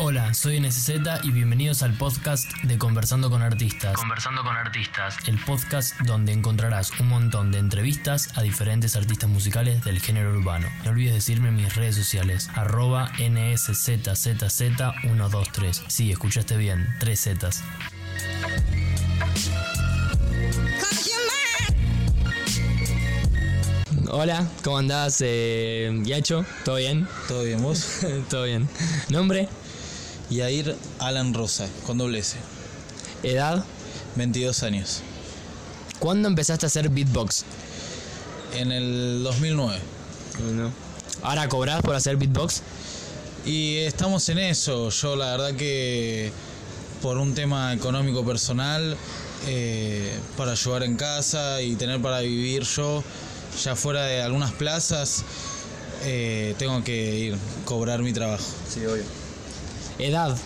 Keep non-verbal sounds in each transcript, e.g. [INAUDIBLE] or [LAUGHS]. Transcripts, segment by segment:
Hola, soy NSZ y bienvenidos al podcast de Conversando con Artistas. Conversando con Artistas. El podcast donde encontrarás un montón de entrevistas a diferentes artistas musicales del género urbano. No olvides decirme en mis redes sociales, arroba NSZZZ123. Sí, escuchaste bien, tres Zetas. Hola, ¿cómo andás, eh, Yacho? ¿Todo bien? ¿Todo bien, vos? [LAUGHS] Todo bien. ¿Nombre? Yair Alan Rosa, con doble S. ¿Edad? 22 años. ¿Cuándo empezaste a hacer beatbox? En el 2009. ¿Ahora cobrás por hacer beatbox? Y estamos en eso. Yo la verdad que por un tema económico personal, eh, para ayudar en casa y tener para vivir yo, ya fuera de algunas plazas, eh, tengo que ir cobrar mi trabajo. Sí, obvio. ¿Edad?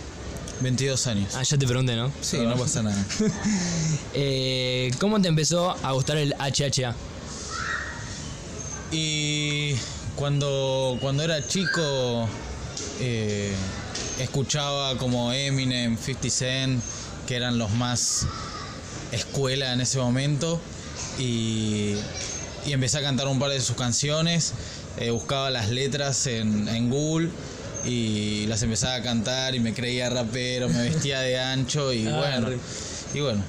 22 años. Ah, ya te pregunté, ¿no? Sí, no pasa nada. [LAUGHS] Eh, ¿Cómo te empezó a gustar el HHA? Y cuando, cuando era chico eh, escuchaba como Eminem, 50 Cent, que eran los más escuela en ese momento. Y, y empecé a cantar un par de sus canciones. eh, buscaba las letras en, en Google y las empezaba a cantar y me creía rapero, me vestía de ancho y Ah, bueno. Y bueno.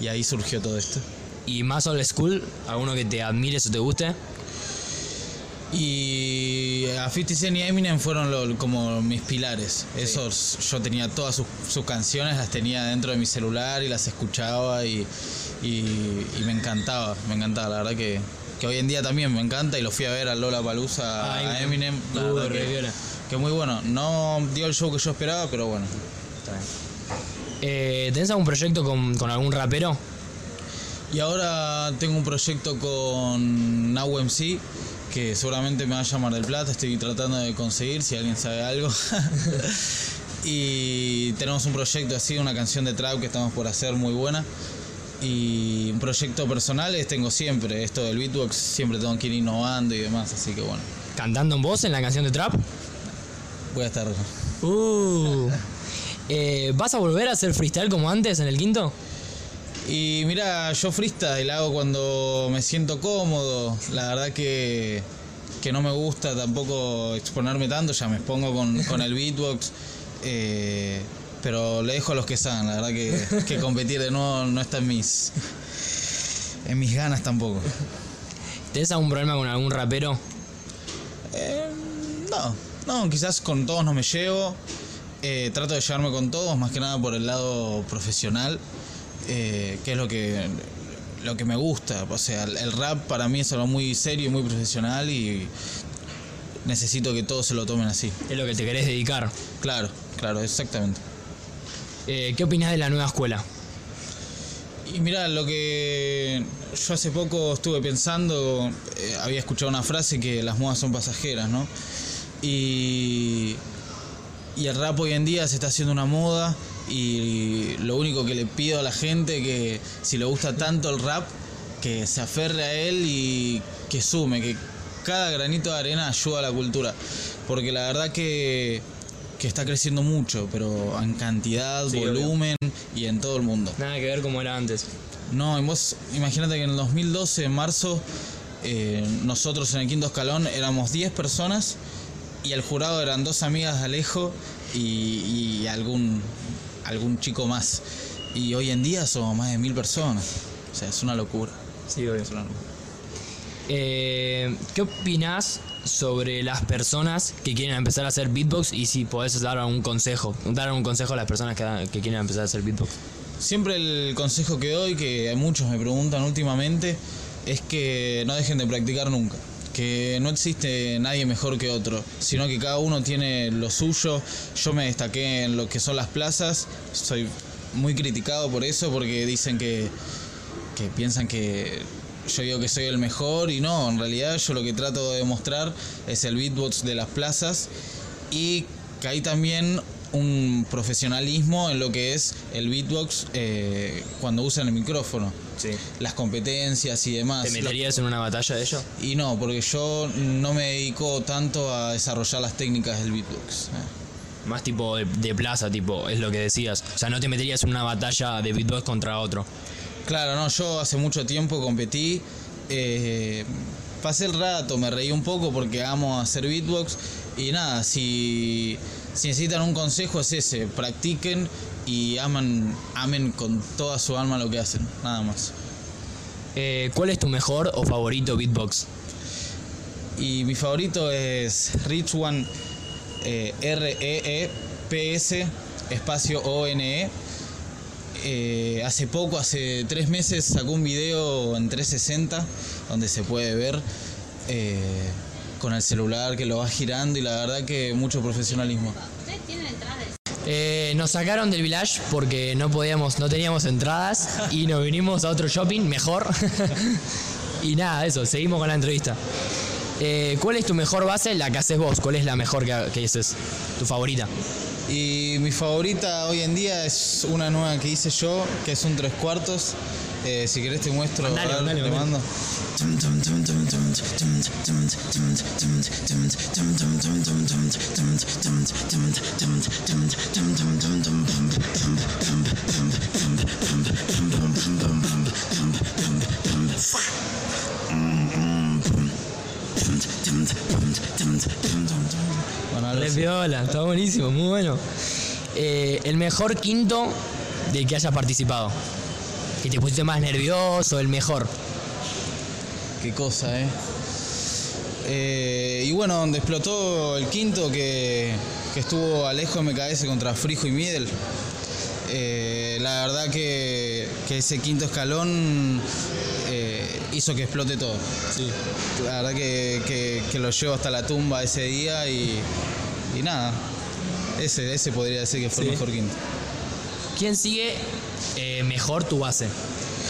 Y ahí surgió todo esto. ¿Y más old school? ¿Alguno que te admires o te guste? Y a 50 Cent y Eminem fueron lo- como mis pilares. Esos, yo tenía todas sus, sus canciones, las tenía dentro de mi celular y las escuchaba y, y- y me encantaba, me encantaba. La verdad que, que hoy en día también me encanta y lo fui a ver a Lola Palusa, a Eminem. La uh, que, viola. Que muy bueno. No dio el show que yo esperaba, pero bueno. Eh, ¿Tenés algún proyecto con, con algún rapero? Y ahora tengo un proyecto con Now MC que seguramente me va a llamar del Plata. Estoy tratando de conseguir si alguien sabe algo. [LAUGHS] y tenemos un proyecto así, una canción de trap que estamos por hacer muy buena. Y un proyecto personales tengo siempre. Esto del beatbox siempre tengo que ir innovando y demás. Así que bueno, ¿Cantando en voz en la canción de Trap? Voy a estar. Uh. [LAUGHS] Eh, ¿Vas a volver a hacer freestyle como antes en el quinto? Y mira, yo freestyle hago cuando me siento cómodo. La verdad que, que no me gusta tampoco exponerme tanto, ya me expongo con, con el beatbox. [LAUGHS] eh, pero le dejo a los que saben, la verdad que, que competir de nuevo no está en mis, en mis ganas tampoco. ¿Tenés algún problema con algún rapero? Eh, no, no, quizás con todos no me llevo. Eh, trato de llevarme con todos, más que nada por el lado profesional, eh, que es lo que, lo que me gusta. O sea, el, rap para mí es algo muy serio y muy profesional y necesito que todos se lo tomen así. Es lo que te querés dedicar. Claro, claro, exactamente. Eh, ¿Qué opinás de la nueva escuela? Y mira, lo que yo hace poco estuve pensando, eh, había escuchado una frase que las modas son pasajeras, ¿no? Y, y el rap hoy en día se está haciendo una moda y lo único que le pido a la gente que si le gusta tanto el rap, que se aferre a él y que sume, que cada granito de arena ayuda a la cultura. Porque la verdad que, que está creciendo mucho, pero en cantidad, Sí, obvio. volumen y en todo el mundo. Nada que ver como era antes. No, y vos imagínate que en el 2012, en marzo, eh, nosotros en el quinto escalón éramos 10 personas y el jurado eran dos amigas de Alejo y, y algún, algún chico más. Y hoy en día somos más de mil personas. O sea, es una locura. Sí, obvio. Es una locura. Eh, ¿Qué opinás sobre las personas que quieren empezar a hacer beatbox y si podés dar algún consejo? Dar algún consejo a las personas que, que quieren empezar a hacer beatbox. Siempre el consejo que doy, que muchos me preguntan últimamente, es que no dejen de practicar nunca. Que no existe nadie mejor que otro, sino que cada uno tiene lo suyo. Yo me destaqué en lo que son las plazas, soy muy criticado por eso, porque dicen que, que piensan que yo digo que soy el mejor y no, en realidad yo lo que trato de demostrar es el beatbox de las plazas y que hay también un profesionalismo en lo que es el beatbox eh, cuando usan el micrófono, Sí. las competencias y demás. ¿Te meterías en una batalla de ello? Y no, porque yo no me dedico tanto a desarrollar las técnicas del beatbox. eh. Más tipo de, de plaza, tipo, es lo que decías. O sea, no te meterías en una batalla de beatbox contra otro. Claro, no, yo hace mucho tiempo competí. eh, pasé el rato, me reí un poco porque amo hacer beatbox. Y nada, si, si necesitan un consejo es ese, practiquen y aman, amen con toda su alma lo que hacen, nada más. Eh, ¿Cuál es tu mejor o favorito beatbox? Y mi favorito es Rich One eh, R-E-E-P-S espacio O-N-E. Eh, hace poco, hace tres meses, sacó un video en 360 donde se puede ver eh, con el celular que lo va girando y la verdad que mucho profesionalismo. ¿Ustedes tienen entradas Eh, nos sacaron del village porque no podíamos, no teníamos entradas y nos vinimos a otro shopping mejor. [LAUGHS] y nada, eso, seguimos con la entrevista. Eh, ¿Cuál es tu mejor base? La que haces vos. ¿Cuál es la mejor que, que haces? ¿Tu favorita? Y mi favorita hoy en día es una nueva que hice yo, que es un tres cuartos. Eh, si querés te muestro, Mandale, a ver, mandale, te mandale. mando. Bueno, Re piola, está buenísimo, muy bueno. Eh, el mejor quinto del que hayas participado. Que te pusiste más nervioso, el mejor. Qué cosa, ¿eh? Eh, y bueno, donde explotó el quinto, que, que estuvo Alejo MKS contra Frijo y Miedel. eh, la verdad que, que ese quinto escalón eh, hizo que explote todo. La verdad que, que- que lo llevo hasta la tumba ese día y, y nada. Ese, ese podría decir que fue el Sí. mejor quinto. ¿Quién sigue eh, mejor tu base?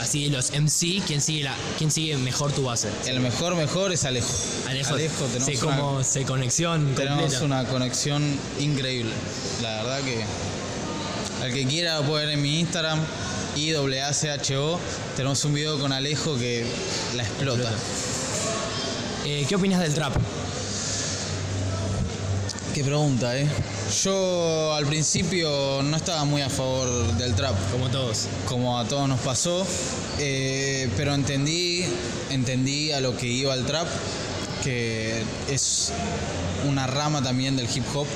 Así los MC, ¿quién sigue, la, ¿quién sigue mejor tu base? El mejor, mejor es Alejo. Alejo, tenemos sé una- como sé conexión Tenemos completa. una conexión increíble. La verdad que al que quiera puede ver en mi Instagram, IAACHO. Tenemos un video con Alejo que la explota. Eh, ¿Qué opinas del trap? Qué pregunta, ¿eh? Yo al principio no estaba muy a favor del trap, Como todos. como a todos nos pasó, eh, pero entendí, entendí a lo que iba el trap, que es una rama también del hip hop,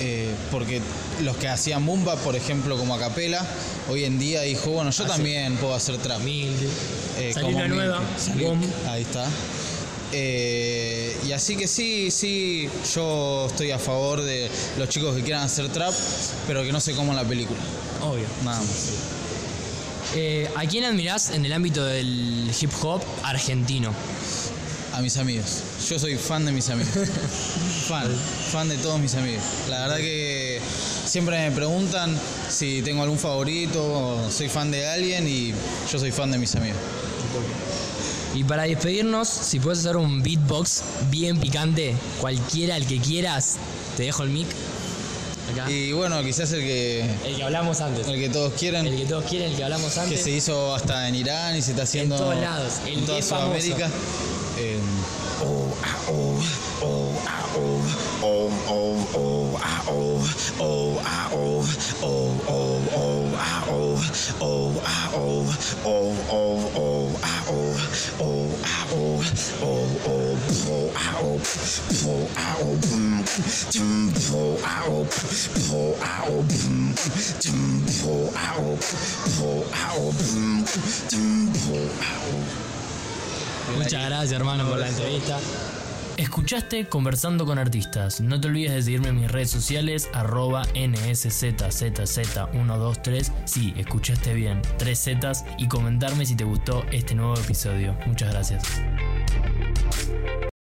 eh, porque los que hacían Mumba, por ejemplo, como a capela, hoy en día dijo, bueno, yo Hace- también puedo hacer trap. Mil. Eh, Salió una nueva. salió- ahí está. Eh, y así que sí, sí, yo estoy a favor de los chicos que quieran hacer trap, pero que no se coman la película. Obvio. Nada más. Eh, ¿A quién admirás en el ámbito del hip hop argentino? A mis amigos. Yo soy fan de mis amigos. [LAUGHS] fan, fan de todos mis amigos. La verdad que siempre me preguntan si tengo algún favorito o soy fan de alguien y yo soy fan de mis amigos. Y para despedirnos, si puedes hacer un beatbox bien picante, cualquiera, el que quieras, te dejo el mic. Acá. Y bueno, quizás el que, El que hablamos antes. el que todos quieren. El que todos quieren, el que hablamos que antes. se hizo hasta en Irán y se está haciendo todos lados, el en toda que. Sudamérica. Eh, oh, ah, oh, oh, ah, oh, oh, oh, oh, ah, oh, oh, ah, oh, oh, oh, oh, ah, oh, oh, ah, oh, oh, oh, oh, ah, oh, oh, ah, oh, oh, oh, oh, ah, oh, oh, ah, oh, mm, mm, oh, ah, oh, oh, ah, oh, mm, mm, oh, ah, oh, oh, ah, oh, mm, mm, oh, ah, oh. Muchas gracias, hermano, por la entrevista. Escuchaste Conversando con Artistas. No te olvides de seguirme en mis redes sociales, arroba nszz123. Sí, escuchaste bien, tres Zetas. Y comentarme si te gustó este nuevo episodio. Muchas gracias.